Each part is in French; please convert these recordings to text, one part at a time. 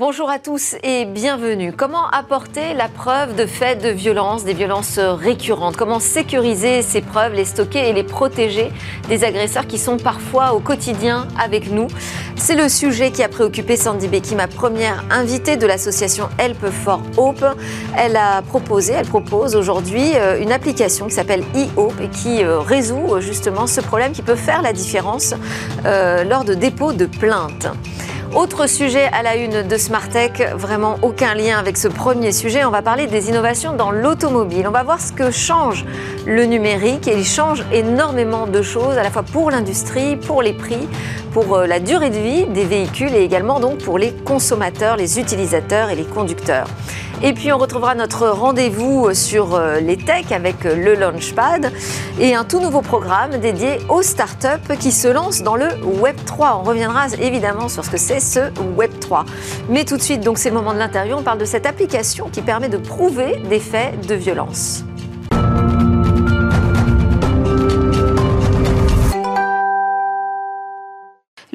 Bonjour à tous et bienvenue. Comment apporter la preuve de faits de violence, des violences récurrentes? Comment sécuriser ces preuves, les stocker et les protéger des agresseurs qui sont parfois au quotidien avec nous? C'est le sujet qui a préoccupé Sandy Becky, ma première invitée de l'association Help for Hope. Elle a proposé, elle propose aujourd'hui euh, une application qui s'appelle e-Hope et qui euh, résout euh, justement ce problème qui peut faire la différence lors de dépôt de plainte. Autre sujet à la une de Smartech, vraiment aucun lien avec ce premier sujet. On va parler des innovations dans l'automobile. On va voir ce que change le numérique et il change énormément de choses à la fois pour l'industrie, pour les prix, pour euh, la durée de vie des véhicules et également donc pour les consommateurs, les utilisateurs et les conducteurs. Et puis on retrouvera notre rendez-vous sur euh, les techs avec euh, le Launchpad et un tout nouveau programme dédié aux startups qui se lancent dans le Web 3. On reviendra évidemment sur ce que c'est ce Web 3. Mais tout de suite, donc c'est le moment de l'interview, on parle de cette application qui permet de prouver des faits de violence.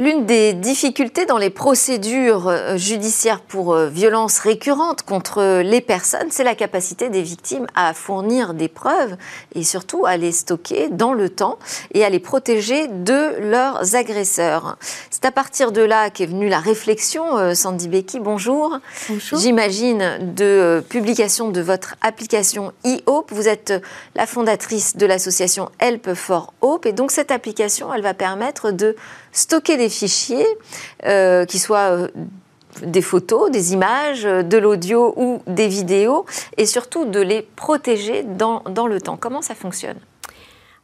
L'une des difficultés dans les procédures euh, judiciaires pour euh, violences récurrentes contre les personnes, c'est la capacité des victimes à fournir des preuves et surtout à les stocker dans le temps et à les protéger de leurs agresseurs. C'est à partir de là qu'est venue la réflexion. Euh, Sandy Becky, bonjour. Bonjour. J'imagine de publication de votre application e-Hope. Vous êtes la fondatrice de l'association Help for Hope et donc cette application, elle va permettre de stocker des fichiers, euh, qui soient euh, des photos, des images, de l'audio ou des vidéos, et surtout de les protéger dans, dans le temps. Comment ça fonctionne?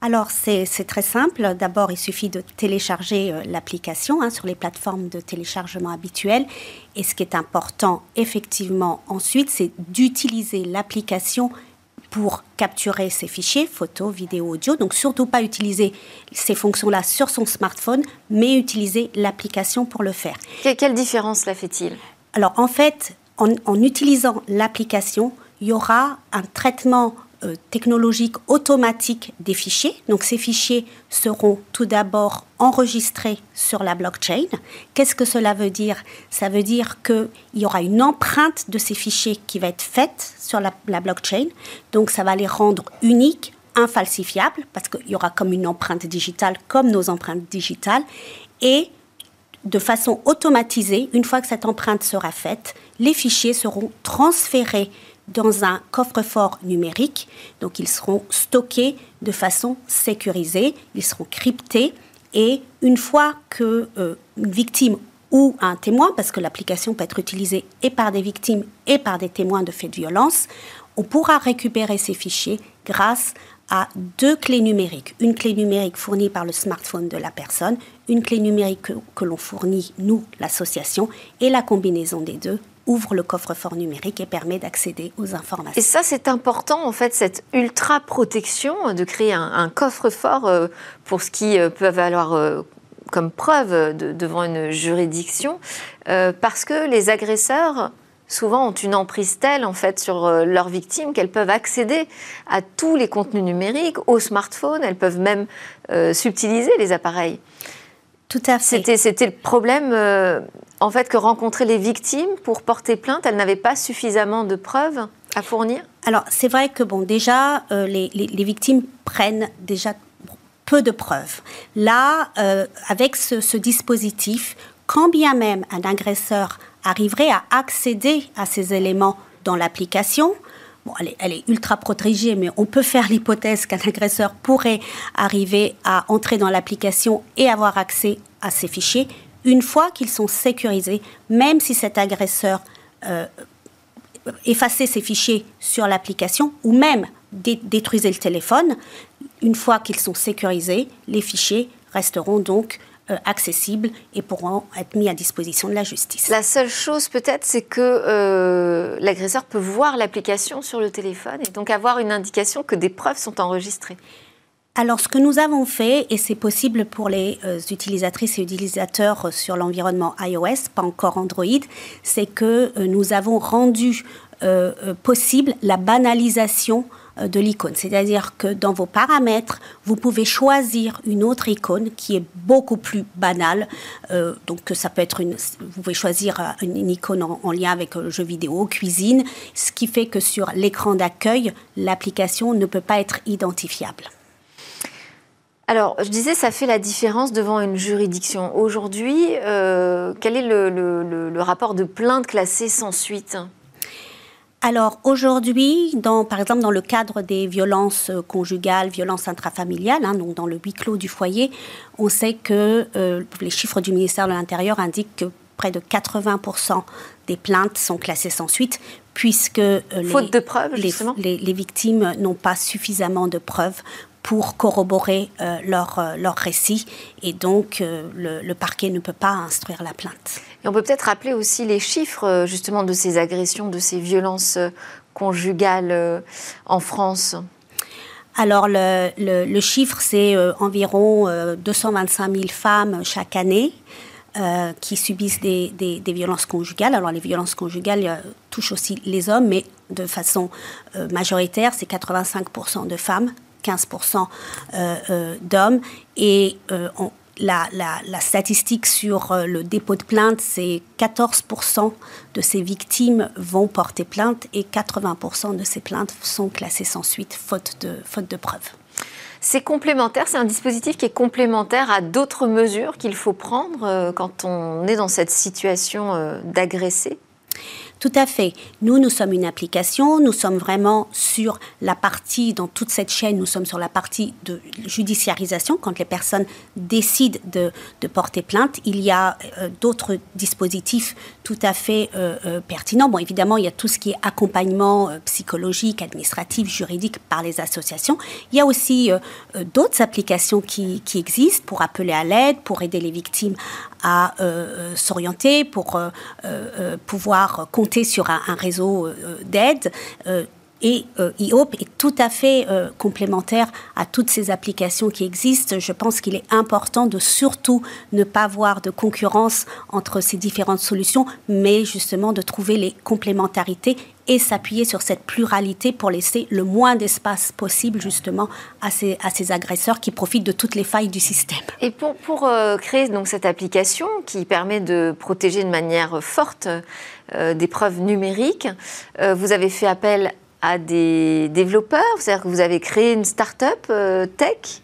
Alors, c'est très simple. D'abord, il suffit de télécharger euh, l'application hein, sur les plateformes de téléchargement habituelles. Et ce qui est important, effectivement, ensuite, c'est d'utiliser l'application pour capturer ces fichiers, photos, vidéos, audio. Donc surtout pas utiliser ces fonctions-là sur son smartphone, mais utiliser l'application pour le faire. quelle différence la fait-il? Alors en fait, en utilisant l'application, il y aura un traitement euh, technologique automatique des fichiers. Donc ces fichiers seront tout d'abord enregistrés sur la blockchain. Qu'est-ce que cela veut dire? Ça veut dire qu'il y aura une empreinte de ces fichiers qui va être faite sur la, la blockchain. Donc ça va les rendre uniques, infalsifiables, parce qu'il y aura comme une empreinte digitale, comme nos empreintes digitales. Et de façon automatisée, une fois que cette empreinte sera faite, les fichiers seront transférés dans un coffre-fort numérique. Donc ils seront stockés de façon sécurisée, ils seront cryptés et une fois que euh, une victime ou un témoin, parce que l'application peut être utilisée et par des victimes et par des témoins de faits de violence, on pourra récupérer ces fichiers grâce à deux clés numériques. Une clé numérique fournie par le smartphone de la personne, une clé numérique que, que l'on fournit, nous, l'association, et la combinaison des deux ouvre le coffre-fort numérique et permet d'accéder aux informations. Et ça, c'est important, en fait, cette ultra-protection, de créer un, coffre-fort euh, pour ce qui euh, peut valoir euh, comme preuve devant une juridiction, parce que les agresseurs souvent ont une emprise telle en fait sur leurs victimes qu'elles peuvent accéder à tous les contenus numériques, aux smartphones, elles peuvent même subtiliser les appareils. Tout à fait. C'était le problème en fait, que rencontraient les victimes pour porter plainte, elles n'avaient pas suffisamment de preuves à fournir? Alors, c'est vrai que, bon, déjà, euh, les, victimes prennent déjà peu de preuves. Là, euh, avec ce, dispositif, quand bien même un agresseur arriverait à accéder à ces éléments dans l'application, elle, elle, est, ultra protégée, mais on peut faire l'hypothèse qu'un agresseur pourrait arriver à entrer dans l'application et avoir accès à ces fichiers une fois qu'ils sont sécurisés, même si cet agresseur euh, effaçait ses fichiers sur l'application ou même détruisait le téléphone, une fois qu'ils sont sécurisés, les fichiers resteront donc euh, accessibles et pourront être mis à disposition de la justice. La seule chose peut-être, c'est que euh, l'agresseur peut voir l'application sur le téléphone et donc avoir une indication que des preuves sont enregistrées. Alors, ce que nous avons fait, et c'est possible pour les euh, utilisatrices et utilisateurs sur l'environnement iOS, pas encore Android, c'est que euh, nous avons rendu euh, possible la banalisation de l'icône. C'est-à-dire que dans vos paramètres, vous pouvez choisir une autre icône qui est beaucoup plus banale. donc ça peut être une, vous pouvez choisir une, icône en, lien avec le jeu vidéo, cuisine, ce qui fait que sur l'écran d'accueil, l'application ne peut pas être identifiable. Alors, je disais, ça fait la différence devant une juridiction. Aujourd'hui, euh, quel est le, rapport de plainte classée sans suite? Alors aujourd'hui, par exemple dans le cadre des violences conjugales, violences intrafamiliales, hein, donc dans le huis clos du foyer, on sait que euh, les chiffres du ministère de l'Intérieur indiquent que près de 80% des plaintes sont classées sans suite, puisque euh, Faute de preuves, les, victimes n'ont pas suffisamment de preuves pour corroborer euh, leur, euh, leur récit et donc euh, le, parquet ne peut pas instruire la plainte. Et on peut peut-être rappeler aussi les chiffres justement de ces agressions, de ces violences conjugales en France. Alors le, le, chiffre, c'est environ 225 000 femmes chaque année. qui subissent des, des, des, violences conjugales. Alors les violences conjugales touchent aussi les hommes, mais de façon majoritaire, c'est 85% de femmes 15% euh, euh, d'hommes. Et euh, la, statistique sur le dépôt de plainte, c'est 14% de ces victimes vont porter plainte et 80% de ces plaintes sont classées sans suite, faute de, faute de preuves. C'est complémentaire, c'est un dispositif qui est complémentaire à d'autres mesures qu'il faut prendre quand on est dans cette situation d'agressé? Tout à fait. Nous, nous sommes une application, nous sommes vraiment sur la partie, dans toute cette chaîne, nous sommes sur la partie de judiciarisation, quand les personnes décident de, porter plainte. Il y a euh, d'autres dispositifs tout à fait euh, euh, pertinents. Bon, évidemment, il y a tout ce qui est accompagnement psychologique, administratif, juridique par les associations. Il y a aussi d'autres applications qui, qui, existent pour appeler à l'aide, pour aider les victimes à s'orienter, pour pouvoir sur un, réseau euh, d'aide. Euh, et euh, IOP est tout à fait complémentaire à toutes ces applications qui existent. Je pense qu'il est important de surtout ne pas avoir de concurrence entre ces différentes solutions, mais justement de trouver les complémentarités et s'appuyer sur cette pluralité pour laisser le moins d'espace possible justement à ces, à ces agresseurs qui profitent de toutes les failles du système. Et pour, pour créer donc cette application qui permet de protéger de manière forte euh, des preuves numériques. Euh, vous avez fait appel à des développeurs, c'est-à-dire que vous avez créé une start-up euh, tech?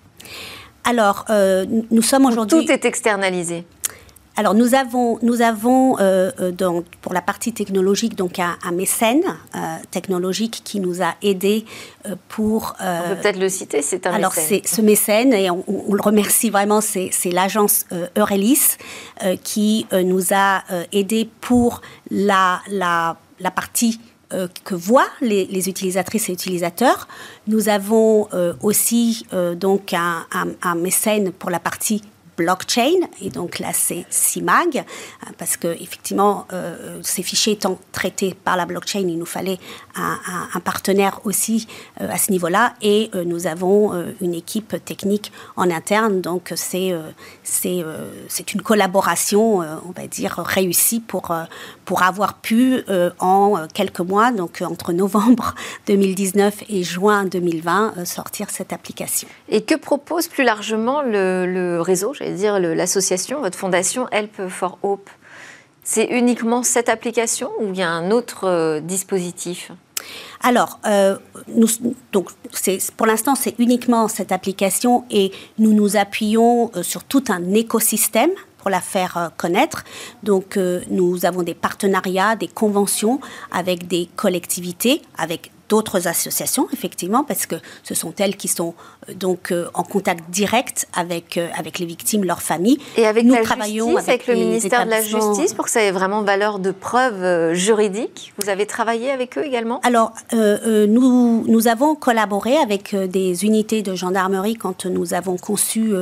Alors, nous sommes aujourd'hui. Tout est externalisé? Alors nous avons, nous avons donc, pour la partie technologique donc un, mécène technologique qui nous a aidés pour. on peut peut-être le citer, c'est un alors mécène. c'est ce mécène et on, le remercie vraiment, c'est l'agence Eurelis qui nous a aidés pour la, la, la partie euh, que voient les, utilisatrices et utilisateurs. Nous avons euh, aussi euh, donc un, un, mécène pour la partie blockchain, et donc là c'est CIMAG, hein, parce que effectivement euh, ces fichiers étant traités par la blockchain, il nous fallait un, partenaire aussi euh, à ce niveau-là, et euh, nous avons une équipe technique en interne, donc c'est c'est une collaboration, on va dire réussie pour pour avoir pu en quelques mois, donc entre novembre 2019 et juin 2020, sortir cette application. Et que propose plus largement le réseau, dire l'association, votre fondation Help for Hope, c'est uniquement cette application ou il y a un autre euh, dispositif? Alors, euh, donc, pour l'instant, c'est uniquement cette application et nous nous appuyons euh, sur tout un écosystème pour la faire connaître. Donc, nous avons des partenariats, des conventions avec des collectivités, avec d'autres associations, effectivement, parce que ce sont elles qui sont euh, donc euh, en contact direct avec, euh, avec les victimes, leurs familles. Et avec Nous travaillons avec, le ministère de la Justice pour que ça ait vraiment valeur de preuve juridique. Vous avez travaillé avec eux également? Alors, nous, nous avons collaboré avec des unités de gendarmerie quand nous avons conçu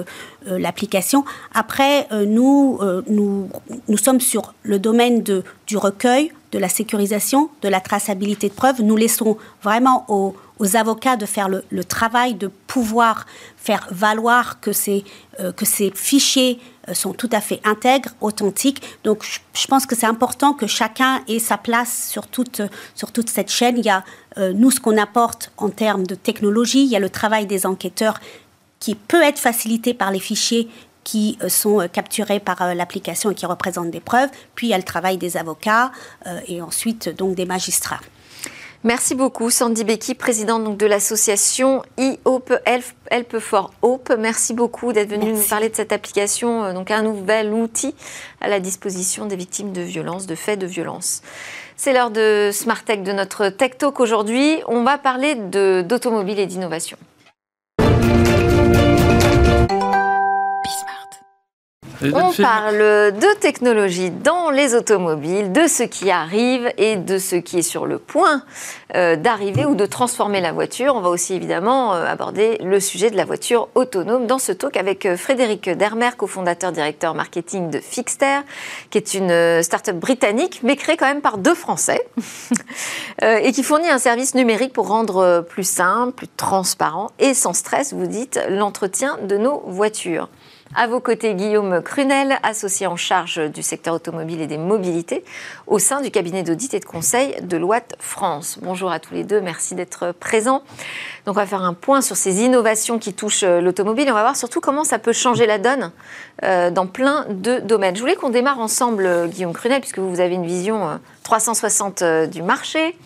l'application. Après, nous, nous, nous sommes sur le domaine de, du recueil, de la sécurisation, de la traçabilité de preuves. Nous laissons vraiment aux, avocats de faire le, travail de pouvoir faire valoir que ces, euh, que ces fichiers euh, sont tout à fait intègres, authentiques. Donc je, pense que c'est important que chacun ait sa place sur toute, sur toute cette chaîne. Il y a euh, nous ce qu'on apporte en termes de technologie, il y a le travail des enquêteurs qui peut être facilité par les fichiers qui sont capturés par l'application et qui représentent des preuves, puis il y a le travail des avocats et ensuite donc des magistrats. Merci beaucoup, Sandy Becky, présidente de l'association e-Hope Help, for Hope. Merci beaucoup d'être venue nous parler de cette application, euh, donc un nouvel outil à la disposition des victimes de violences, de faits de violence. C'est l'heure de Smart Tech, de notre Tech Talk aujourd'hui. On va parler d'automobile et d'innovation. On parle de technologie dans les automobiles, de ce qui arrive et de ce qui est sur le point euh, d'arriver ou de transformer la voiture. On va aussi évidemment euh, aborder le sujet de la voiture autonome dans ce talk avec euh, Frédéric Dermer, cofondateur directeur marketing de Fixter, qui est une start-up britannique, mais créée quand même par deux Français, et qui fournit un service numérique pour rendre plus simple, plus transparent et sans stress, vous dites, l'entretien de nos voitures. À vos côtés, Guillaume Crunel, associé en charge du secteur automobile et des mobilités au sein du cabinet d'audit et de conseil de Loite France. Bonjour à tous les deux, merci d'être présents. Donc on va faire un point sur ces innovations qui touchent euh, l'automobile et on va voir surtout comment ça peut changer la donne euh, dans plein de domaines. Je voulais qu'on démarre ensemble, euh, Guillaume Crunel, puisque vous avez une vision 360 du marché.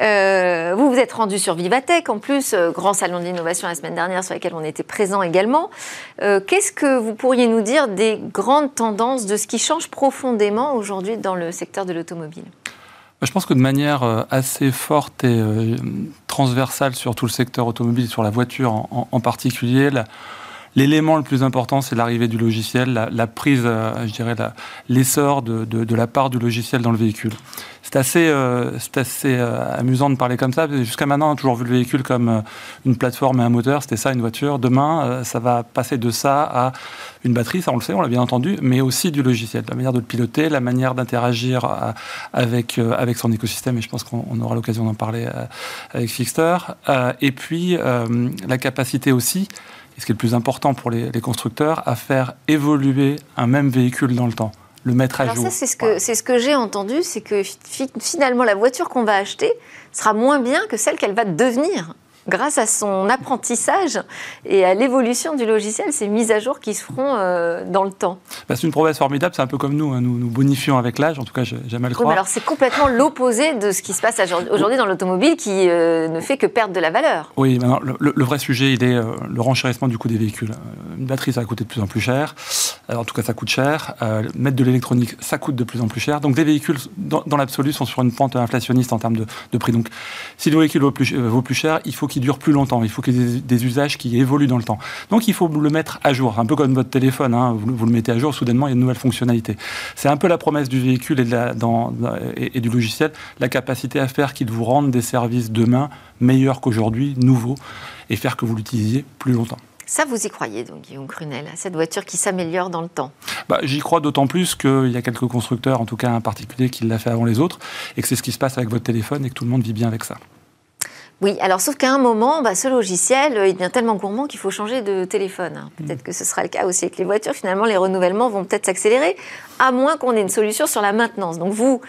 Euh, vous vous êtes rendu sur Vivatech, en plus, euh, grand salon de l'innovation la semaine dernière sur lequel on était présent également. Euh, qu'est-ce que vous pourriez nous dire des grandes tendances, de ce qui change profondément aujourd'hui dans le secteur de l'automobile? Bah, je pense que de manière assez forte et transversale sur tout le secteur automobile, sur la voiture en, particulier, L'élément le plus important, c'est l'arrivée du logiciel, la, prise, je dirais, l'essor de, de, la part du logiciel dans le véhicule c'est assez, euh, assez euh, amusant de parler comme ça. Jusqu'à maintenant, on a toujours vu le véhicule comme euh, une plateforme et un moteur. C'était ça, une voiture. Demain, ça va passer de ça à une batterie, ça on le sait, on l'a bien entendu, mais aussi du logiciel, la manière de le piloter, la manière d'interagir avec, avec son écosystème. Et je pense qu'on aura l'occasion d'en parler avec Fixter. et puis, la capacité aussi, et ce qui est le plus important pour les constructeurs, à faire évoluer un même véhicule dans le temps le mettre à Alors jour. Ça, c'est ce que, c'est ce que j'ai entendu, c'est que finalement, la voiture qu'on va acheter sera moins bien que celle qu'elle va devenir grâce à son apprentissage et à l'évolution du logiciel, ces mises à jour qui se feront euh, dans le temps. Bah, c'est une promesse formidable, c'est un peu comme nous, hein. nous nous bonifions avec l'âge, en tout cas j'aime à le croire. alors c'est complètement l'opposé de ce qui se passe aujourd'hui dans l'automobile qui euh, ne fait que perdre de la valeur. Oui, le, vrai sujet, il est euh, le renchérissement du coût des véhicules. Une batterie, ça va coûter de plus en plus cher, en tout cas ça coûte cher. mettre de l'électronique, ça coûte de plus en plus cher. Donc les véhicules, dans, l'absolu, sont sur une pente inflationniste en termes de, prix. Donc si le véhicule vaut plus, vaut plus cher, il faut qu'il dure plus longtemps. Il faut qu'il y ait des, usages qui évoluent dans le temps. Donc il faut le mettre à jour, un peu comme votre téléphone. Hein. Vous, le mettez à jour, soudainement il y a une nouvelle fonctionnalité. C'est un peu la promesse du véhicule et, et, du logiciel, la capacité à faire qu'il vous rende des services demain meilleurs qu'aujourd'hui, nouveaux, et faire que vous l'utilisiez plus longtemps. Ça, vous y croyez, donc, Guillaume Crunel, cette voiture qui s'améliore dans le temps? Bah, J'y crois d'autant plus qu'il y a quelques constructeurs, en tout cas un particulier, qui l'a fait avant les autres, et que c'est ce qui se passe avec votre téléphone et que tout le monde vit bien avec ça. Oui, alors sauf qu'à un moment, bah, ce logiciel, euh, il devient tellement gourmand qu'il faut changer de téléphone. Peut-être que ce sera le cas aussi avec les voitures. Finalement, les renouvellements vont peut-être s'accélérer, à moins qu'on ait une solution sur la maintenance. Donc vous,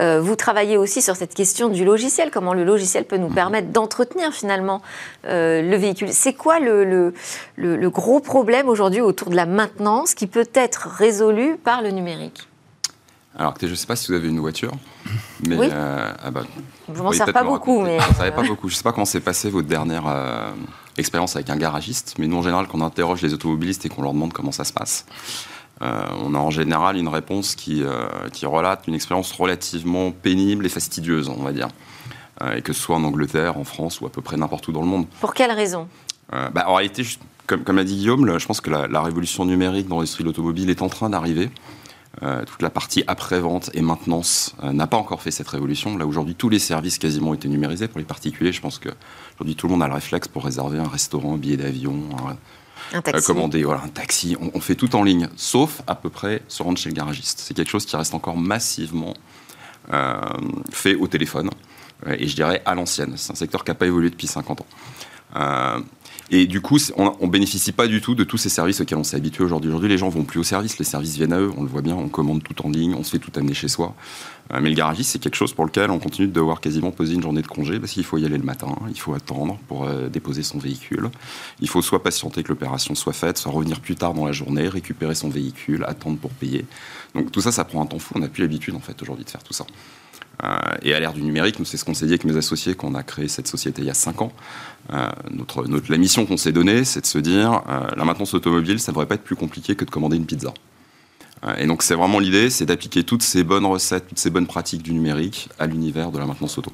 euh, vous travaillez aussi sur cette question du logiciel, comment le logiciel peut nous permettre d'entretenir finalement euh, le véhicule. C'est quoi le, le, le gros problème aujourd'hui autour de la maintenance qui peut être résolu par le numérique? Alors, je ne sais pas si vous avez une voiture, mais oui. euh, ah bah, je m'en sers pas beaucoup, mais savez pas beaucoup. Je sais pas comment s'est passé votre dernière euh, expérience avec un garagiste, mais nous en général, quand on interroge les automobilistes et qu'on leur demande comment ça se passe, euh, on a en général une réponse qui, euh, qui relate une expérience relativement pénible et fastidieuse, on va dire, et que ce soit en Angleterre, en France ou à peu près n'importe où dans le monde. Pour quelle raison? Bah, En réalité, comme, comme l'a dit Guillaume, je pense que la, la révolution numérique dans l'industrie de l'automobile est en train d'arriver. Euh, toute la partie après-vente et maintenance euh, n'a pas encore fait cette révolution. Là, aujourd'hui, tous les services quasiment ont été numérisés pour les particuliers. Je pense qu'aujourd'hui, tout le monde a le réflexe pour réserver un restaurant, un billet d'avion, un taxi. Euh, commander voilà, un taxi. On, fait tout en ligne, sauf à peu près se rendre chez le garagiste. C'est quelque chose qui reste encore massivement fait au téléphone. et je dirais à l'ancienne. C'est un secteur qui n'a pas évolué depuis 50 ans. Et du coup, on ne bénéficie pas du tout de tous ces services auxquels on s'est habitué aujourd'hui. Aujourd'hui, les gens vont plus au service, les services viennent à eux, on le voit bien, on commande tout en ligne, on se fait tout amener chez soi. Euh, mais le garagiste, c'est quelque chose pour lequel on continue de devoir quasiment poser une journée de congé parce qu'il faut y aller le matin, il faut attendre pour euh, déposer son véhicule. Il faut soit patienter que l'opération soit faite, soit revenir plus tard dans la journée, récupérer son véhicule, attendre pour payer. Donc tout ça, ça prend un temps fou. On n'a plus l'habitude en fait aujourd'hui de faire tout ça. Euh, et à l'ère du numérique, c'est ce qu'on s'est dit avec mes associés quand on a créé cette société il y a 5 ans. Euh, notre, la mission qu'on s'est donnée, c'est de se dire, euh, la maintenance automobile, ça ne devrait pas être plus compliqué que de commander une pizza. et donc c'est vraiment l'idée, c'est d'appliquer toutes ces bonnes recettes, toutes ces bonnes pratiques du numérique à l'univers de la maintenance auto.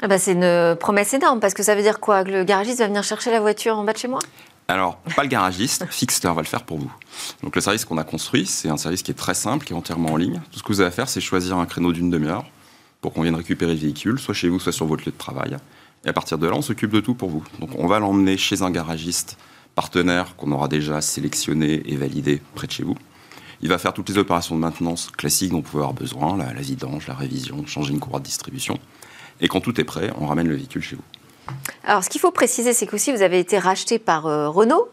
Ah bah c'est une promesse énorme, parce que ça veut dire quoi? Que le garagiste va venir chercher la voiture en bas de chez moi? Alors, pas le garagiste, Fixter va le faire pour vous. Donc le service qu'on a construit, c'est un service qui est très simple, qui est entièrement en ligne. Tout ce que vous avez à faire, c'est choisir un créneau d'une demi-heure pour qu'on vienne récupérer le véhicule, soit chez vous, soit sur votre lieu de travail. Et à partir de là, on s'occupe de tout pour vous. Donc on va l'emmener chez un garagiste partenaire qu'on aura déjà sélectionné et validé près de chez vous. Il va faire toutes les opérations de maintenance classiques dont vous pouvez avoir besoin, la, la vidange, la révision, changer une courroie de distribution. Et quand tout est prêt, on ramène le véhicule chez vous. Alors, ce qu'il faut préciser, c'est qu'aussi vous avez été racheté par euh, Renault,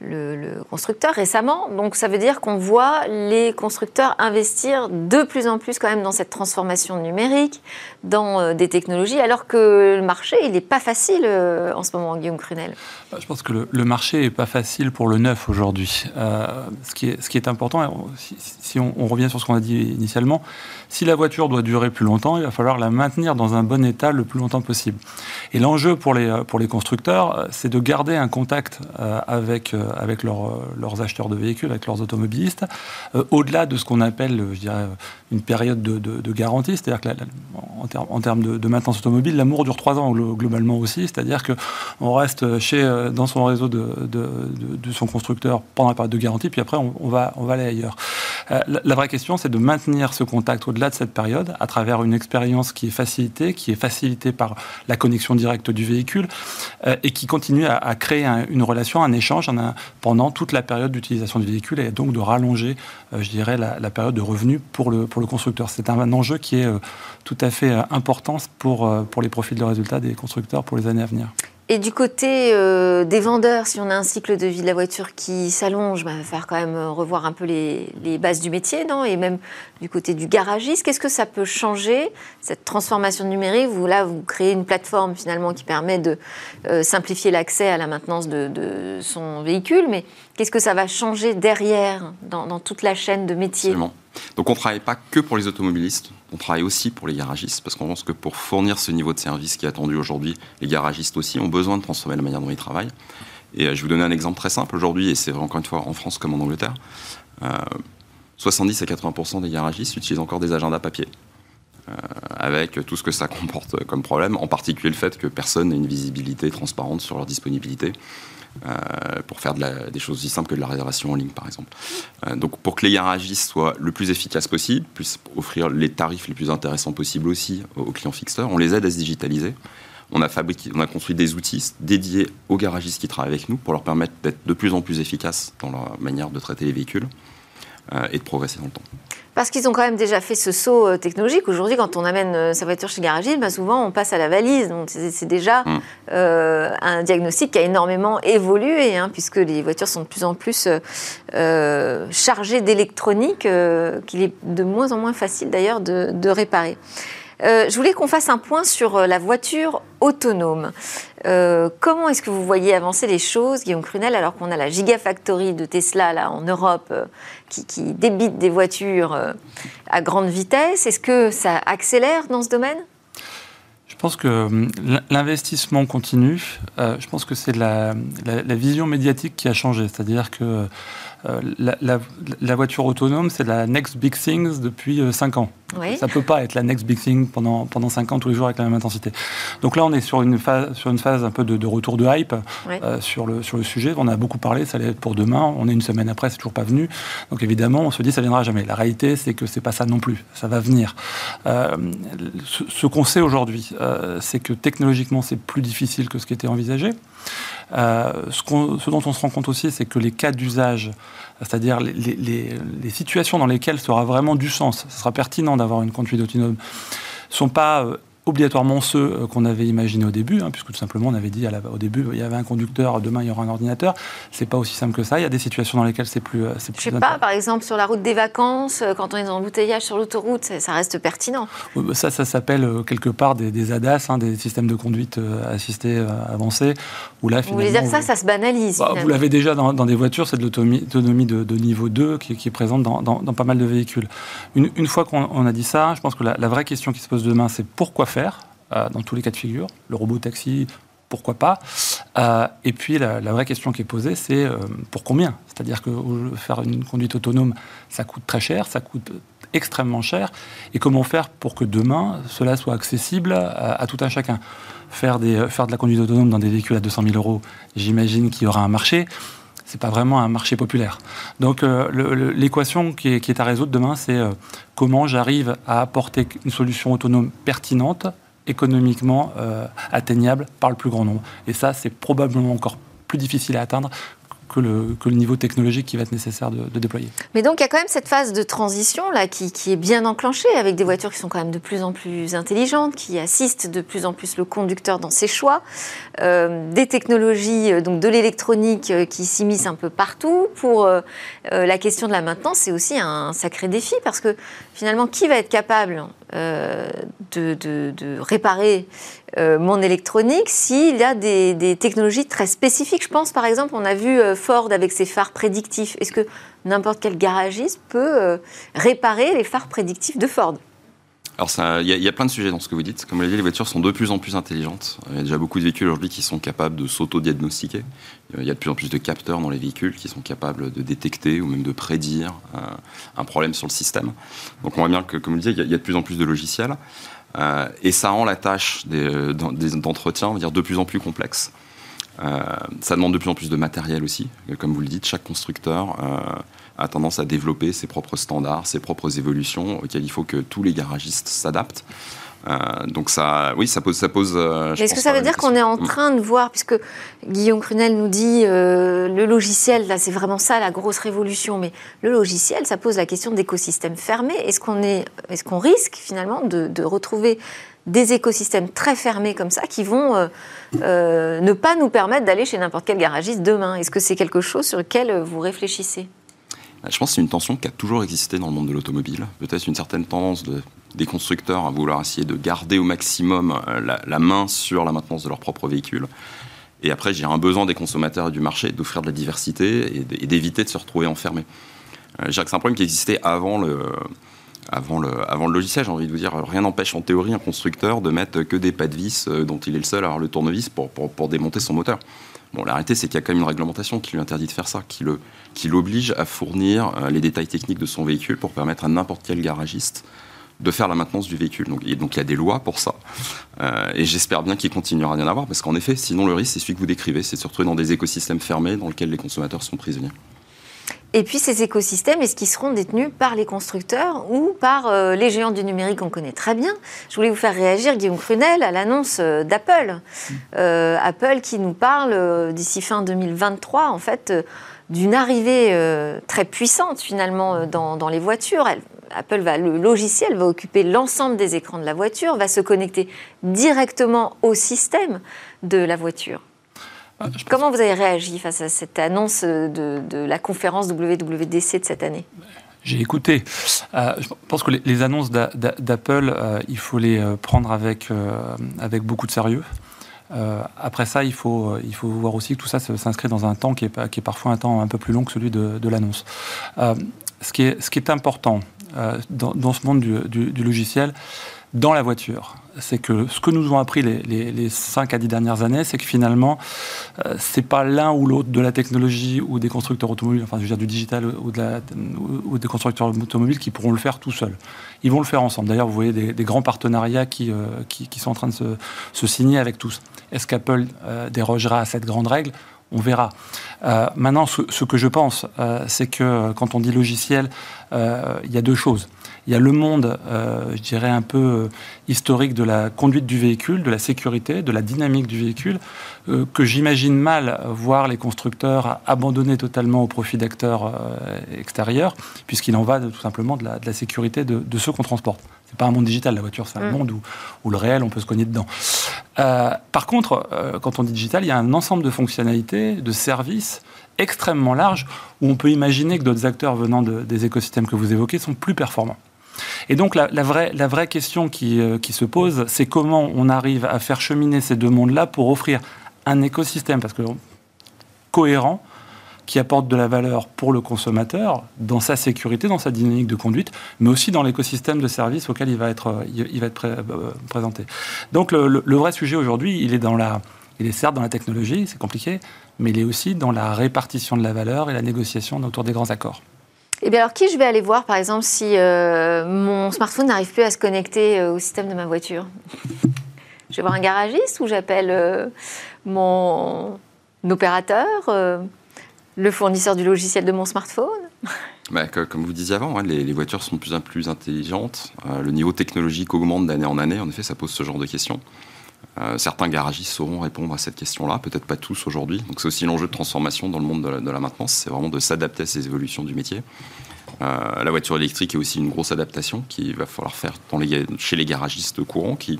le, constructeur, récemment. Donc, ça veut dire qu'on voit les constructeurs investir de plus en plus quand même dans cette transformation numérique, dans euh, des technologies, alors que le marché, il n'est pas facile euh, en ce moment, Guillaume Crunel. Bah, je pense que le, marché n'est pas facile pour le neuf aujourd'hui. ce, qui est, important, si, on, revient sur ce qu'on a dit initialement, si la voiture doit durer plus longtemps, il va falloir la maintenir dans un bon état le plus longtemps possible. Et l'enjeu pour les, constructeurs, c'est de garder un contact euh, avec, euh, leurs acheteurs de véhicules, avec leurs automobilistes, euh, au-delà de ce qu'on appelle, je dirais, une période de, garantie. C'est-à-dire que en, en termes de, maintenance automobile, l'amour dure trois ans globalement aussi. C'est-à-dire qu'on reste chez, dans son réseau de, son constructeur pendant la période de garantie, puis après on, va, on va aller ailleurs. La, la vraie question, c'est de maintenir ce contact au-delà de cette période à travers une expérience qui est facilitée, qui est facilitée par la connexion directe du véhicule euh, et qui continue à, créer une relation, un échange pendant toute la période d'utilisation du véhicule et donc de rallonger, euh, je dirais, la, période de revenus pour le, constructeur. C'est un, enjeu qui est euh, tout à fait important pour, pour les profils de résultats des constructeurs pour les années à venir. Et du côté euh, des vendeurs, si on a un cycle de vie de la voiture qui s'allonge, bah, va falloir quand même revoir un peu les, bases du métier, non? Et même du côté du garagiste, qu'est-ce que ça peut changer, cette transformation numérique Vous, là, vous créez une plateforme finalement qui permet de euh, simplifier l'accès à la maintenance de, son véhicule, mais qu'est-ce que ça va changer derrière, dans, toute la chaîne de métier? Donc on ne travaille pas que pour les automobilistes, on travaille aussi pour les garagistes, parce qu'on pense que pour fournir ce niveau de service qui est attendu aujourd'hui, les garagistes aussi ont besoin de transformer la manière dont ils travaillent. Et euh, je vais vous donner un exemple très simple aujourd'hui, et c'est encore une fois en France comme en Angleterre. 70 à 80% des garagistes utilisent encore des agendas papier. Euh, avec tout ce que ça comporte comme problème, en particulier le fait que personne n'a une visibilité transparente sur leur disponibilité. Euh, pour faire des choses aussi simples que de la réservation en ligne, par exemple. Euh, donc, pour que les garagistes soient le plus efficaces possible, puissent offrir les tarifs les plus intéressants possibles aussi aux clients fixeurs, on les aide à se digitaliser. On a, fabriqué, on a construit des outils dédiés aux garagistes qui travaillent avec nous pour leur permettre d'être de plus en plus efficaces dans leur manière de traiter les véhicules et de progresser dans le temps. Parce qu'ils ont quand même déjà fait ce saut euh, technologique. Aujourd'hui, quand on amène euh, sa voiture chez Garagiste, bah souvent on passe à la valise. Donc c'est déjà mm. euh, un diagnostic qui a énormément évolué, hein, puisque les voitures sont de plus en plus chargées d'électronique, qu'il est de moins en moins facile d'ailleurs de, réparer. Je voulais qu'on fasse un point sur la voiture autonome. comment est-ce que vous voyez avancer les choses, Guillaume Crunel, alors qu'on a la Gigafactory de Tesla là, en Europe qui, débite des voitures euh, à grande vitesse? Est-ce que ça accélère dans ce domaine? Je pense que hum, l'investissement continue. Euh, je pense que c'est la, la, vision médiatique qui a changé. C'est-à-dire que euh, la, voiture autonome, c'est la next big thing depuis 5 euh, ans. Ça ne peut pas être la next big thing pendant, pendant 5 ans, tous les jours avec la même intensité. Donc là, on est sur une phase, sur une phase un peu de, retour de hype euh, sur, le, sur le sujet. On a beaucoup parlé, ça allait être pour demain. On est une semaine après, c'est toujours pas venu. Donc évidemment, on se dit, ça viendra jamais. La réalité, c'est que c'est pas ça non plus. Ça va venir. ce, qu'on sait aujourd'hui, c'est que technologiquement, c'est plus difficile que ce qui était envisagé. Ce, ce, dont on se rend compte aussi, c'est que les cas d'usage c'est-à-dire les, situations dans lesquelles ça aura vraiment du sens, ce sera pertinent d'avoir une conduite autonome, ne sont pas euh, obligatoirement ceux euh, qu'on avait imaginés au début, hein, puisque tout simplement on avait dit au début il y avait un conducteur, demain il y aura un ordinateur. C'est pas aussi simple que ça. Il y a des situations dans lesquelles c'est plus. Euh, c'est plus Je sais pas, par exemple sur la route des vacances, euh, quand on est dans l'embouteillage sur l'autoroute, ça reste pertinent. Bah, ça, ça s'appelle quelque part des, ADAS, hein, des systèmes de conduite assistés avancés. Où là, vous voulez dire ça, ça se banalise bah, Vous l'avez déjà dans, des voitures, c'est de l'autonomie de, de, niveau 2 qui, est présente dans, dans, pas mal de véhicules. Une, une fois qu'on a dit ça, je pense que la, la vraie question qui se pose demain, c'est pourquoi faire euh, dans tous les cas de figure. Le robot taxi, pourquoi pas euh, Et puis la, vraie question qui est posée, c'est euh, pour combien? C'est-à-dire que faire une conduite autonome, ça coûte très cher, ça coûte extrêmement cher. Et comment faire pour que demain, cela soit accessible à, tout un chacun? Faire, faire de la conduite autonome dans des véhicules à 200 000 euros, j'imagine qu'il y aura un marché c'est pas vraiment un marché populaire. Donc l'équation qui, est à résoudre demain, c'est comment j'arrive à apporter une solution autonome pertinente économiquement euh, atteignable par le plus grand nombre. Et ça, c'est probablement encore plus difficile à atteindre que le, niveau technologique qui va être nécessaire de, déployer. Mais donc il y a quand même cette phase de transition là qui, est bien enclenchée avec des voitures qui sont quand même de plus en plus intelligentes, qui assistent de plus en plus le conducteur dans ses choix, euh, des technologies, euh, donc de l'électronique qui s'immiscent un peu partout. Pour la question de la maintenance, c'est aussi un sacré défi parce que finalement, qui va être capable euh, de, réparer euh, mon électronique s'il y a des, technologies très spécifiques. Je pense par exemple, on a vu euh, Ford avec ses phares prédictifs. Est-ce que n'importe quel garagiste peut réparer les phares prédictifs de Ford? Alors, il y, a plein de sujets dans ce que vous dites. Comme vous l'avez dit, les voitures sont de plus en plus intelligentes. Il y a déjà beaucoup de véhicules aujourd'hui qui sont capables de s'auto-diagnostiquer. Il y a de plus en plus de capteurs dans les véhicules qui sont capables de détecter ou même de prédire euh, un problème sur le système. Donc, on voit bien que, comme vous le disiez, il y, a de plus en plus de logiciels. Euh, et ça rend la tâche d'entretien, dire, de plus en plus complexe. Euh, ça demande de plus en plus de matériel aussi. Comme vous le dites, chaque constructeur a tendance à développer ses propres standards, ses propres évolutions auxquelles il faut que tous les garagistes s'adaptent. Euh, donc ça, oui, ça pose, ça pose. Euh, Est-ce que ça veut dire qu'on est en mm. train de voir, puisque Guillaume Crunel nous dit euh, le logiciel, là, c'est vraiment ça la grosse révolution, mais le logiciel, ça pose la question d'écosystèmes fermés. Est-ce qu'on est, est-ce qu'on risque finalement de, de, retrouver des écosystèmes très fermés comme ça qui vont ne pas nous permettre d'aller chez n'importe quel garagiste demain? Est-ce que c'est quelque chose sur lequel vous réfléchissez? Je pense que c'est une tension qui a toujours existé dans le monde de l'automobile. Peut-être une certaine tendance des constructeurs à vouloir essayer de garder au maximum euh, la, main sur la maintenance de leurs propres véhicules. Et après, j'ai un besoin des consommateurs et du marché d'offrir de la diversité et d'éviter de se retrouver enfermés. Euh, que c'est un problème qui existait avant le, avant le, avant le logiciel, j'ai envie de vous dire, rien n'empêche en théorie un constructeur de mettre que des pas de vis euh, dont il est le seul à avoir le tournevis pour, pour, démonter son moteur. Bon, la réalité, c'est qu'il y a quand même une réglementation qui lui interdit de faire ça, qui, l'oblige à fournir les détails techniques de son véhicule pour permettre à n'importe quel garagiste de faire la maintenance du véhicule. Donc, il y a des lois pour ça. Euh, et j'espère bien qu'il continuera d'y en avoir, parce qu'en effet, sinon le risque, c'est celui que vous décrivez, c'est de se retrouver dans des écosystèmes fermés dans lesquels les consommateurs sont prisonniers. Et puis ces écosystèmes, est-ce qu'ils seront détenus par les constructeurs ou par euh, les géants du numérique qu'on connaît très bien? Je voulais vous faire réagir, Guillaume Crunel, à l'annonce euh, d'Apple. Apple qui nous parle d'ici fin 2023, en fait, d'une arrivée très puissante finalement dans les voitures. Apple va, le logiciel va occuper l'ensemble des écrans de la voiture, va se connecter directement au système de la voiture. Ah, Comment vous avez réagi face à cette annonce de, la conférence WWDC de cette année? J'ai écouté. Euh, je pense que les, annonces d'Apple, euh, il faut les euh, prendre avec, avec beaucoup de sérieux. après ça, il faut, il faut voir aussi que tout ça s'inscrit dans un temps qui est, qui est parfois un temps un peu plus long que celui de, l'annonce. ce, qui est, ce qui est important dans, ce monde du logiciel, dans la voiture, c'est que ce que nous ont appris les, les, 5 à 10 dernières années, c'est que finalement, euh, c'est pas l'un ou l'autre de la technologie ou des constructeurs automobiles, enfin je veux dire du digital ou, des constructeurs automobiles qui pourront le faire tout seuls. Ils vont le faire ensemble. D'ailleurs, vous voyez des, grands partenariats qui, euh, qui, sont en train de se, se signer avec tous. Est-ce qu'Apple euh, dérogera à cette grande règle? On verra. maintenant, ce, que je pense, c'est que quand on dit logiciel, il y a deux choses. Il y a le monde, euh, je dirais, un peu euh, historique de la conduite du véhicule, de la sécurité, de la dynamique du véhicule, euh, que j'imagine mal voir les constructeurs abandonner totalement au profit d'acteurs extérieurs, puisqu'il en va tout simplement de la, sécurité de, ceux qu'on transporte. C'est pas un monde digital, la voiture, c'est un mm. monde où, où, le réel, on peut se cogner dedans. Par contre, quand on dit digital, il y a un ensemble de fonctionnalités, de services extrêmement larges où on peut imaginer que d'autres acteurs venant des écosystèmes que vous évoquez sont plus performants. Et donc la, vraie, la vraie, question qui, euh, qui se pose, c'est comment on arrive à faire cheminer ces deux mondes-là pour offrir un écosystème parce que, cohérent qui apporte de la valeur pour le consommateur dans sa sécurité, dans sa dynamique de conduite, mais aussi dans l'écosystème de services auquel il va être, il va être euh, présenté. Donc le, vrai sujet aujourd'hui, il il est certes dans la technologie, c'est compliqué, mais il est aussi dans la répartition de la valeur et la négociation autour des grands accords. Et eh bien alors, qui je vais aller voir, par exemple, si euh, mon smartphone n'arrive plus à se connecter euh, au système de ma voiture? Je vais voir un garagiste ou j'appelle mon opérateur le fournisseur du logiciel de mon smartphone? Bah, Comme vous disiez avant, hein, les, voitures sont de plus en plus intelligentes. Euh, le niveau technologique augmente d'année en année. En effet, ça pose ce genre de questions. Euh, certains garagistes sauront répondre à cette question-là, peut-être pas tous aujourd'hui. Donc c'est aussi l'enjeu de transformation dans le monde de la, maintenance, c'est vraiment de s'adapter à ces évolutions du métier. Euh, la voiture électrique est aussi une grosse adaptation qu'il va falloir faire chez les garagistes courants qui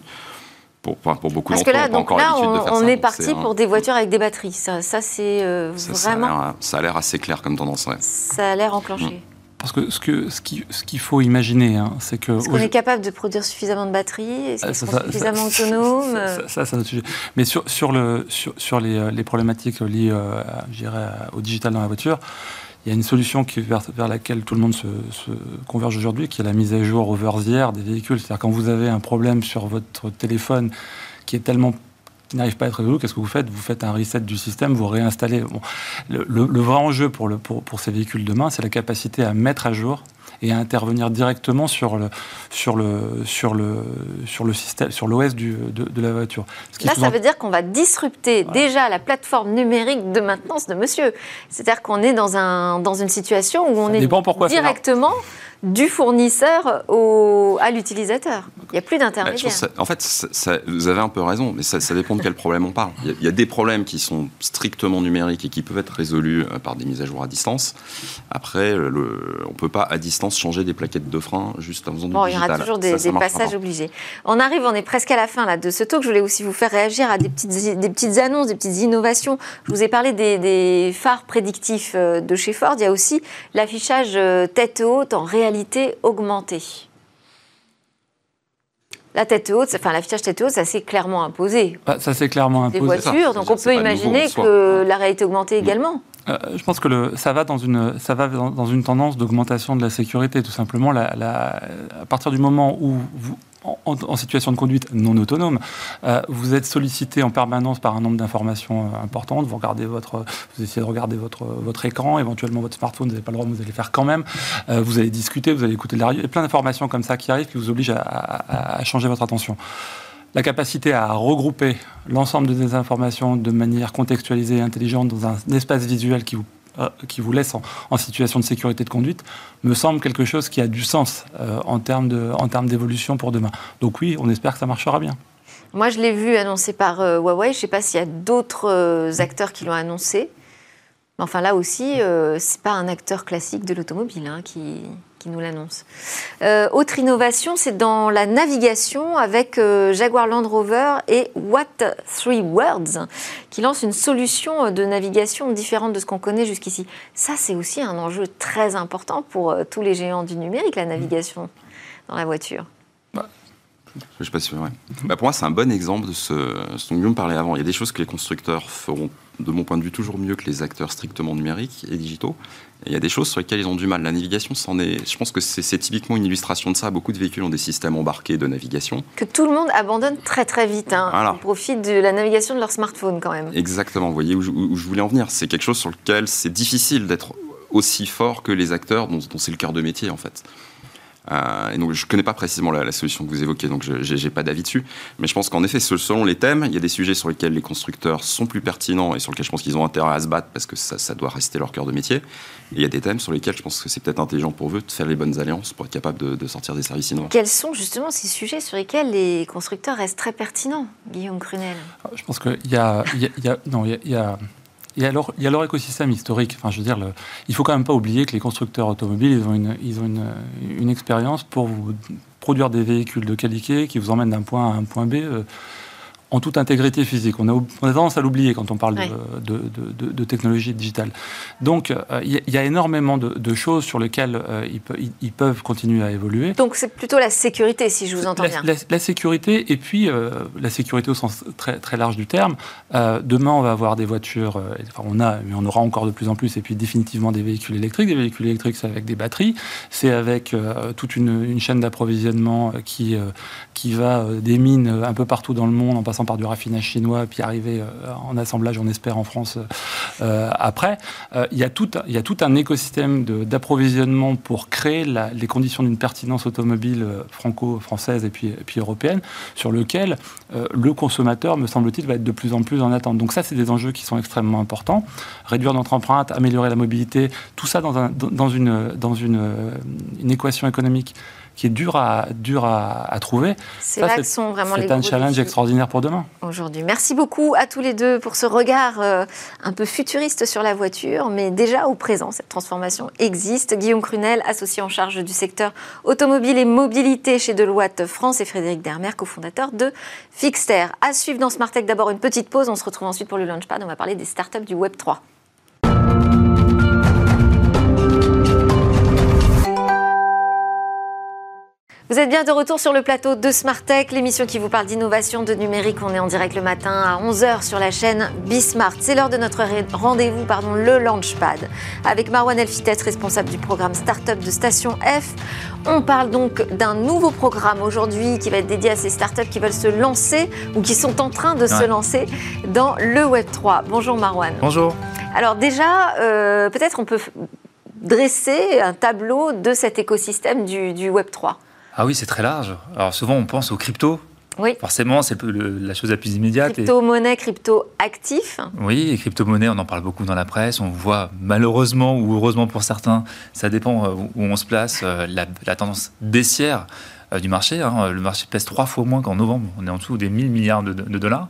pour, pour beaucoup Parce que là, donc là on, est parti pour des voitures avec des batteries. Ça, ça c'est euh, vraiment. Ça a l'air assez clair comme tendance. Ça a l'air enclenché. Mm. Parce que ce qu'il ce qui, ce qu'il faut imaginer, hein, c'est que. Est-ce qu'on est capable de produire suffisamment de batteries? Est-ce qu'ils sont suffisamment autonomes Ça, c'est notre sujet. Mais sur, sur, le, sur, sur les, euh, les, problématiques liées euh, au digital dans la voiture, il y a une solution qui, vers, vers, laquelle tout le monde se, converge aujourd'hui, qui est la mise à jour over the air des véhicules. C'est-à-dire quand vous avez un problème sur votre téléphone qui est tellement qui n'arrive pas à être résolu, qu'est-ce que vous faites? Vous faites un reset du système, vous réinstallez. Bon. Le, le, vrai enjeu pour, le, pour, pour ces véhicules demain, c'est la capacité à mettre à jour et à intervenir directement sur le, sur le, sur le, sur le système, sur l'OS de, de, la voiture. Là, ça veut dire qu'on va disrupter déjà la plateforme numérique de maintenance de monsieur. C'est-à-dire qu'on est dans, un, dans une situation où on est directement du fournisseur au, à l'utilisateur. Il n'y a plus d'intermédiaire. En fait, vous avez un peu raison, mais ça, dépend de quel problème on parle. Il y, a, des problèmes qui sont strictement numériques et qui peuvent être résolus euh, par des mises à jour à distance. Après, le, on ne peut pas à distance changer des plaquettes de frein juste en faisant du bon, Il y aura toujours des, passages obligés. On arrive, on est presque à la fin là, de ce talk. Je voulais aussi vous faire réagir à des petites, des petites annonces, des petites innovations. Je vous ai parlé des, des phares prédictifs euh, de chez Ford. Il y a aussi l'affichage euh, tête haute en réalité augmentée. La tête haute, enfin l'affichage tête haute, ça s'est clairement imposé. Bah, ça s'est clairement imposé. Des voitures, donc on peut imaginer que la réalité augmentée également. Euh, je pense que le, ça va dans une, ça va dans, une tendance d'augmentation de la sécurité, tout simplement. La, à partir du moment où vous, en, situation de conduite non autonome, euh, vous êtes sollicité en permanence par un nombre d'informations euh, importantes. Vous regardez votre, vous essayez de regarder votre votre écran, éventuellement votre smartphone. Vous n'avez pas le droit, mais vous allez faire quand même. Euh, vous allez discuter, vous allez écouter de la radio. Il y a plein d'informations comme ça qui arrivent qui vous obligent à, à changer votre attention la capacité à regrouper l'ensemble de ces informations de manière contextualisée et intelligente dans un espace visuel qui vous qui vous laisse en, situation de sécurité de conduite me semble quelque chose qui a du sens euh, en termes d'évolution pour demain. Donc oui, on espère que ça marchera bien. Moi, je l'ai vu annoncé par euh, Huawei. Je ne sais pas s'il y a d'autres acteurs qui l'ont annoncé. Mais enfin, là aussi, ce n'est pas un acteur classique de l'automobile hein, qui, qui nous l'annonce. Euh, autre innovation, c'est dans la navigation avec euh, Jaguar Land Rover et What Three Words, qui lance une solution de navigation différente de ce qu'on connaît jusqu'ici. Ça, c'est aussi un enjeu très important pour euh, tous les géants du numérique, la navigation dans la voiture. Je ne sais pas si bah, Pour moi, c'est un bon exemple de ce, ce dont Guillaume parlait avant. Il y a des choses que les constructeurs feront, de mon point de vue, toujours mieux que les acteurs strictement numériques et digitaux. Il y a des choses sur lesquelles ils ont du mal. La navigation, c'en est, je pense que c'est typiquement une illustration de ça. Beaucoup de véhicules ont des systèmes embarqués de navigation. Que tout le monde abandonne très très vite. Hein. Ils profitent de la navigation de leur smartphone quand même. Exactement. Vous voyez où je, voulais en venir. C'est quelque chose sur lequel c'est difficile d'être aussi fort que les acteurs dont, dont c'est le cœur de métier en fait. Euh, et donc, je ne connais pas précisément la, solution que vous évoquez, donc je n'ai pas d'avis dessus. Mais je pense qu'en effet, selon les thèmes, il y a des sujets sur lesquels les constructeurs sont plus pertinents et sur lesquels je pense qu'ils ont intérêt à se battre parce que ça, ça doit rester leur cœur de métier. Et il y a des thèmes sur lesquels je pense que c'est peut-être intelligent pour eux de faire les bonnes alliances pour être capable de, sortir des services innovants. Quels sont justement ces sujets sur lesquels les constructeurs restent très pertinents, Guillaume Crunel? Je pense qu'il y a, y a, non, il y a il y, a leur, écosystème historique. Enfin, je veux dire, il faut quand même pas oublier que les constructeurs automobiles, ils ont une, ils ont une, une expérience pour produire des véhicules de qualité qui vous emmènent d'un point A à un point B en toute intégrité physique. On a, tendance à l'oublier quand on parle de, technologie digitale. Donc, euh, il y, a énormément de, choses sur lesquelles euh, ils, peuvent continuer à évoluer. Donc, c'est plutôt la sécurité, si je vous entends bien. La, sécurité, et puis euh, la sécurité au sens très, très large du terme. demain, on va avoir des voitures, enfin, on a, mais on aura encore de plus en plus, et puis définitivement des véhicules électriques. Des véhicules électriques, c'est avec des batteries, c'est avec toute une, une chaîne d'approvisionnement qui, qui va des mines un peu partout dans le monde, en passant par du raffinage chinois, puis arriver euh, en assemblage, on espère, en France euh, après. Euh, il, y a tout, il y a tout un écosystème d'approvisionnement pour créer les conditions d'une pertinence automobile franco-française et puis, puis européenne, sur lequel le consommateur, me semble-t-il, va être de plus en plus en attente. Donc ça, c'est des enjeux qui sont extrêmement importants. Réduire notre empreinte, améliorer la mobilité, tout ça dans, un, dans, une, dans une équation économique qui est dur à, dur à, trouver. C'est là que sont vraiment les C'est un challenge extraordinaire pour demain. Aujourd'hui. Merci beaucoup à tous les deux pour ce regard euh, un peu futuriste sur la voiture, mais déjà au présent, cette transformation existe. Guillaume Crunel, associé en charge du secteur automobile et mobilité chez Deloitte France, et Frédéric Dermer, cofondateur de Fixter. À suivre dans Smartech, d'abord une petite pause. On se retrouve ensuite pour le Launchpad. On va parler des startups du Web 3. Vous êtes bien de retour sur le plateau de Smartech, l'émission qui vous parle d'innovation, de numérique. On est en direct le matin à 11h sur la chaîne Bismart. C'est l'heure de notre rendez-vous, pardon, le Launchpad, avec Marwan Elfitet, responsable du programme Startup de Station F. On parle donc d'un nouveau programme aujourd'hui qui va être dédié à ces startups qui veulent se lancer ou qui sont en train de se lancer dans le Web3. Bonjour Marwan. Bonjour. Alors déjà, euh, peut-être on peut dresser un tableau de cet écosystème du, du Web3. Ah oui, c'est très large. Alors souvent, on pense aux crypto. Oui. Forcément, c'est la chose la plus immédiate. Crypto-monnaie, crypto-actif. Oui, et crypto-monnaie, on en parle beaucoup dans la presse. On voit malheureusement ou heureusement pour certains, ça dépend euh, où on se place, euh, la, tendance baissière euh, du marché. Hein. Le marché pèse trois fois moins qu'en novembre. On est en dessous des 1000 milliards de, de dollars.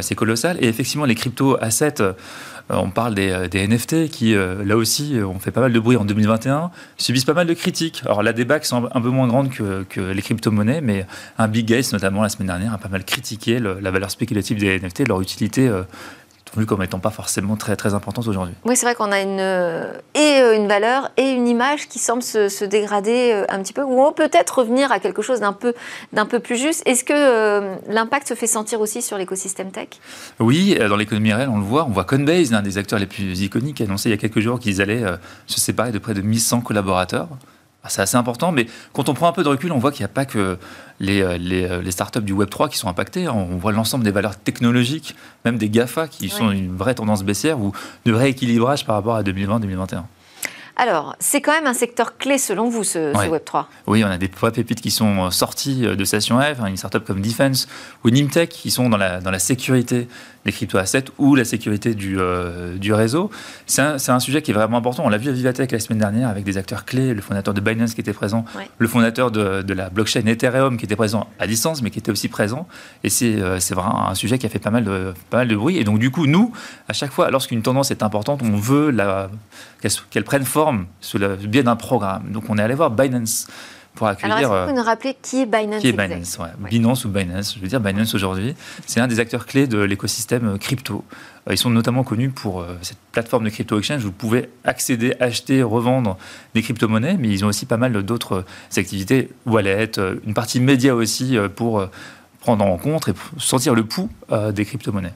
C'est colossal. Et effectivement, les crypto-assets on parle des, euh, NFT qui, euh, là aussi, ont fait pas mal de bruit en 2021, subissent pas mal de critiques. Alors la débat semble un peu moins grande que, les crypto-monnaies, mais un Big Gates, notamment la semaine dernière, a pas mal critiqué la valeur spéculative des NFT, leur utilité vu comme étant pas forcément très, très importante aujourd'hui. Oui, c'est vrai qu'on a une, euh, et euh, une valeur et une image qui semble se, dégrader euh, un petit peu, ou peut-être revenir à quelque chose d'un peu, d'un peu plus juste. Est-ce que l'impact se fait sentir aussi sur l'écosystème tech? Oui, dans l'économie réelle, on le voit. On voit Coinbase, l'un des acteurs les plus iconiques, a annoncé il y a quelques jours qu'ils allaient se séparer de près de 1100 collaborateurs. Ah, c'est assez important, mais quand on prend un peu de recul, on voit qu'il n'y a pas que les, euh, euh, les, startups du Web3 qui sont impactées. Hein. On voit l'ensemble des valeurs technologiques, même des GAFA, qui sont une vraie tendance baissière ou de rééquilibrage par rapport à 2020-2021. Alors, c'est quand même un secteur clé selon vous, ce, Web3 Oui, on a des pépites qui sont sorties de Station F, hein, une startup comme Defense ou Nimtech qui sont dans la, dans la sécurité les crypto-assets ou la sécurité du, euh, du réseau. C'est un, un, sujet qui est vraiment important. On l'a vu à Vivatech la semaine dernière avec des acteurs clés, le fondateur de Binance qui était présent, le fondateur de, de, la blockchain Ethereum qui était présent à distance mais qui était aussi présent. Et c'est euh, vraiment un sujet qui a fait pas mal, de, pas mal de bruit. Et donc du coup, nous, à chaque fois, lorsqu'une tendance est importante, on veut qu'elle prenne forme sur le biais d'un programme. Donc on est allé voir Binance pour accueillir. Alors, est-ce que vous nous rappeler qui est Binance Qui est Binance, Binance ou Binance, je veux dire Binance aujourd'hui, c'est un des acteurs clés de l'écosystème crypto. Euh, ils sont notamment connus pour euh, cette plateforme de crypto exchange où vous pouvez accéder, acheter, revendre des crypto-monnaies, mais ils ont aussi pas mal d'autres activités, wallet, euh, une partie média aussi pour prendre en compte et sentir le pouls des crypto-monnaies.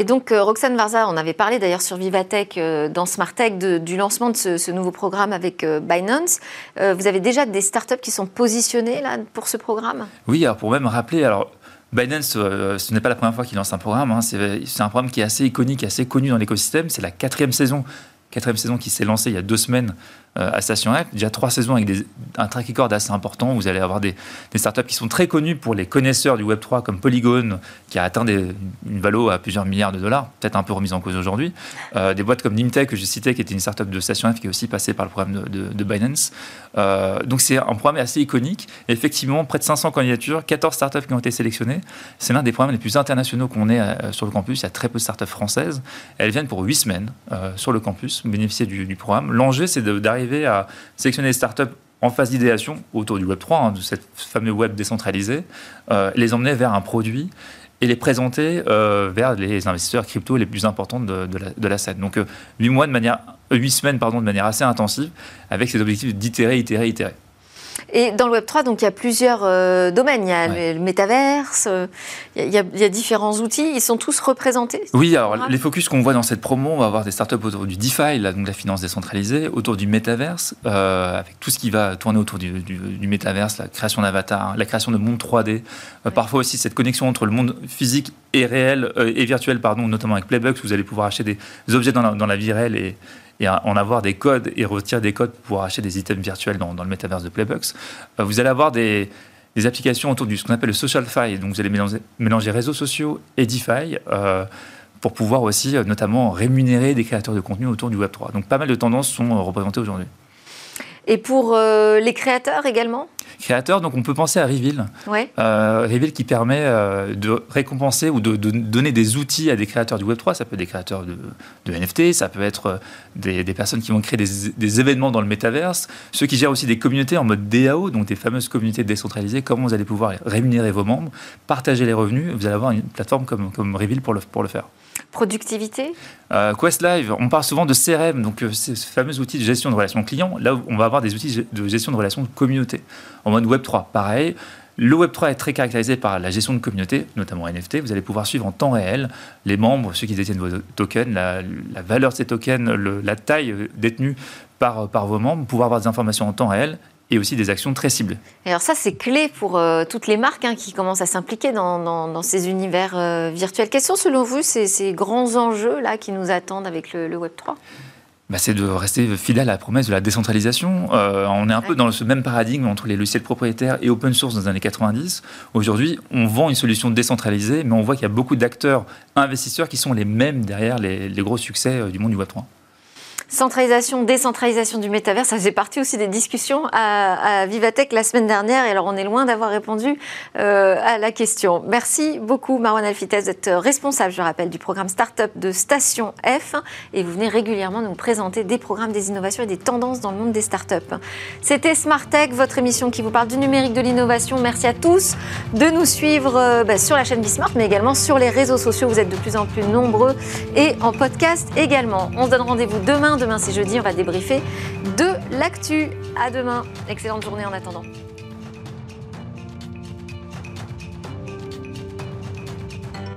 Et donc, euh, Roxane Varza, on avait parlé d'ailleurs sur Vivatech, euh, dans Smartech, du lancement de ce, nouveau programme avec euh, Binance. vous avez déjà des startups qui sont positionnées là, pour ce programme? Oui, alors pour même rappeler, alors Binance, ce n'est pas la première fois qu'il lance un programme. Hein. c'est un programme qui est assez iconique, assez connu dans l'écosystème. C'est la quatrième saison, quatrième saison qui s'est lancée il y a deux semaines à Station F. Déjà trois saisons avec un track record assez important. Vous allez avoir des, startups qui sont très connues pour les connaisseurs du Web3 comme Polygon, qui a atteint une valeur à plusieurs milliards de dollars, peut-être un peu remise en cause aujourd'hui. Euh, des boîtes comme Nimtech, que je citais, qui était une startup de Station F, qui est aussi passée par le programme de, Binance. Euh, donc c'est un programme assez iconique. effectivement, près de 500 candidatures, 14 startups qui ont été sélectionnées. C'est l'un des programmes les plus internationaux qu'on ait sur le campus. Il y a très peu de startups françaises. Elles viennent pour 8 semaines sur le campus, bénéficier du, du programme. L'enjeu, c'est d'arriver à sélectionner des startups en phase d'idéation autour du Web 3, hein, de cette fameux web décentralisé, les emmener vers un produit et les présenter vers les investisseurs crypto les plus importants de, la, de la, scène. Donc, huit mois de manière, huit semaines pardon, de manière assez intensive, avec ces objectifs d'itérer, itérer, itérer. Et dans le Web 3, donc il y a plusieurs euh, domaines. Il y a le métaverse, euh, il, y a, différents outils. Ils sont tous représentés. Oui, alors les focus qu'on voit dans cette promo, on va avoir des startups autour du DeFi, donc la finance décentralisée, autour du métaverse, euh, avec tout ce qui va tourner autour du, du, métaverse, la création d'avatars, la création de mondes 3D, parfois aussi cette connexion entre le monde physique et réel et virtuel, pardon, notamment avec Playbox, où vous allez pouvoir acheter des objets dans la, dans la vie réelle et et en avoir des codes et retirer des codes pour acheter des items virtuels dans, le métaverse de Playbox. Euh, vous allez avoir des, applications autour de ce qu'on appelle le social fi, donc vous allez mélanger, réseaux sociaux et DeFi. Euh, pour pouvoir aussi euh, notamment rémunérer des créateurs de contenu autour du Web3. Donc pas mal de tendances sont représentées aujourd'hui. Et pour euh, les créateurs également? Créateurs, donc on peut penser à Reveal. Ouais. Euh, Reveal qui permet euh, de récompenser ou de, donner des outils à des créateurs du Web3. Ça peut être des créateurs de, NFT, ça peut être des, personnes qui vont créer des, événements dans le métaverse. Ceux qui gèrent aussi des communautés en mode DAO, donc des fameuses communautés décentralisées. Comment vous allez pouvoir rémunérer vos membres, partager les revenus. Vous allez avoir une plateforme comme, comme Reveal pour le, pour le faire. Productivité euh, Quest Live, on parle souvent de CRM, donc euh, ces fameux outils de gestion de relations clients. Là, on va avoir des outils de gestion de relations de communauté. En mode Web3, pareil. Le Web3 est très caractérisé par la gestion de communauté, notamment NFT. Vous allez pouvoir suivre en temps réel les membres, ceux qui détiennent vos tokens, la, valeur de ces tokens, la taille euh, détenue par, par vos membres, pouvoir avoir des informations en temps réel et aussi des actions très ciblées. Et alors ça, c'est clé pour euh, toutes les marques hein, qui commencent à s'impliquer dans, ces univers euh, virtuels. Quels sont selon vous ces, grands enjeux là qui nous attendent avec le, Web 3 bah, c'est de rester fidèle à la promesse de la décentralisation. Euh, on est un peu dans ce même paradigme entre les logiciels propriétaires et open source dans les années 90. Aujourd'hui, on vend une solution décentralisée, mais on voit qu'il y a beaucoup d'acteurs investisseurs qui sont les mêmes derrière les, les gros succès du monde du Web 3. Centralisation, décentralisation du métavers, ça faisait partie aussi des discussions à, Vivatech la semaine dernière. Et alors, on est loin d'avoir répondu euh, à la question. Merci beaucoup, Marwan Alfites, d'être responsable, je rappelle, du programme Startup de Station F. Et vous venez régulièrement nous présenter des programmes, des innovations et des tendances dans le monde des startups. C'était Smart Tech, votre émission qui vous parle du numérique, de l'innovation. Merci à tous de nous suivre euh, bah, sur la chaîne Bismart, mais également sur les réseaux sociaux. Vous êtes de plus en plus nombreux et en podcast également. On se donne rendez-vous demain Demain, c'est jeudi, on va débriefer de l'actu. À demain. Excellente journée en attendant.